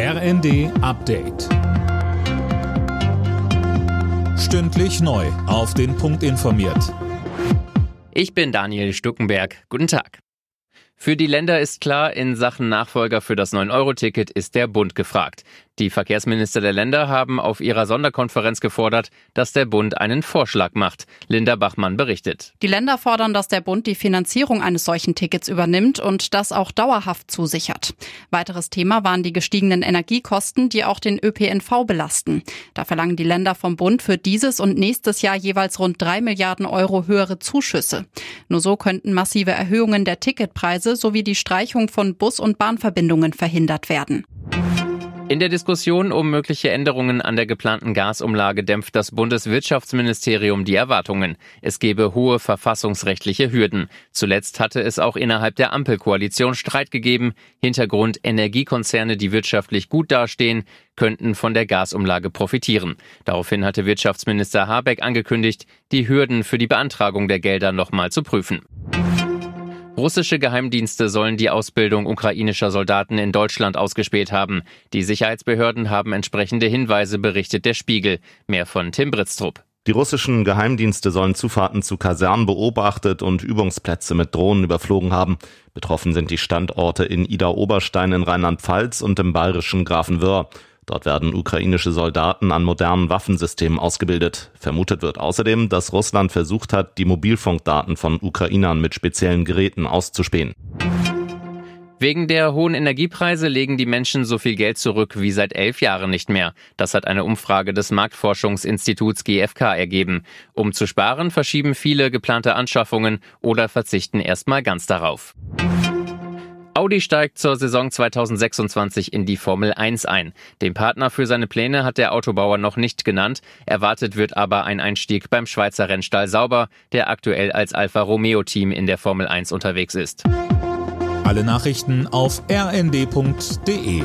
RND Update. Stündlich neu. Auf den Punkt informiert. Ich bin Daniel Stuckenberg. Guten Tag. Für die Länder ist klar, in Sachen Nachfolger für das 9-Euro-Ticket ist der Bund gefragt. Die Verkehrsminister der Länder haben auf ihrer Sonderkonferenz gefordert, dass der Bund einen Vorschlag macht. Linda Bachmann berichtet. Die Länder fordern, dass der Bund die Finanzierung eines solchen Tickets übernimmt und das auch dauerhaft zusichert. Weiteres Thema waren die gestiegenen Energiekosten, die auch den ÖPNV belasten. Da verlangen die Länder vom Bund für dieses und nächstes Jahr jeweils rund drei Milliarden Euro höhere Zuschüsse. Nur so könnten massive Erhöhungen der Ticketpreise sowie die Streichung von Bus- und Bahnverbindungen verhindert werden. In der Diskussion um mögliche Änderungen an der geplanten Gasumlage dämpft das Bundeswirtschaftsministerium die Erwartungen. Es gebe hohe verfassungsrechtliche Hürden. Zuletzt hatte es auch innerhalb der Ampelkoalition Streit gegeben. Hintergrund Energiekonzerne, die wirtschaftlich gut dastehen, könnten von der Gasumlage profitieren. Daraufhin hatte Wirtschaftsminister Habeck angekündigt, die Hürden für die Beantragung der Gelder nochmal zu prüfen. Russische Geheimdienste sollen die Ausbildung ukrainischer Soldaten in Deutschland ausgespäht haben. Die Sicherheitsbehörden haben entsprechende Hinweise, berichtet der Spiegel. Mehr von Tim Britztrup. Die russischen Geheimdienste sollen Zufahrten zu Kasernen beobachtet und Übungsplätze mit Drohnen überflogen haben. Betroffen sind die Standorte in Ida-Oberstein in Rheinland-Pfalz und im bayerischen Grafenwöhr. Dort werden ukrainische Soldaten an modernen Waffensystemen ausgebildet. Vermutet wird außerdem, dass Russland versucht hat, die Mobilfunkdaten von Ukrainern mit speziellen Geräten auszuspähen. Wegen der hohen Energiepreise legen die Menschen so viel Geld zurück wie seit elf Jahren nicht mehr. Das hat eine Umfrage des Marktforschungsinstituts GfK ergeben. Um zu sparen, verschieben viele geplante Anschaffungen oder verzichten erstmal ganz darauf. Audi steigt zur Saison 2026 in die Formel 1 ein. Den Partner für seine Pläne hat der Autobauer noch nicht genannt. Erwartet wird aber ein Einstieg beim Schweizer Rennstall Sauber, der aktuell als Alfa Romeo Team in der Formel 1 unterwegs ist. Alle Nachrichten auf rnd.de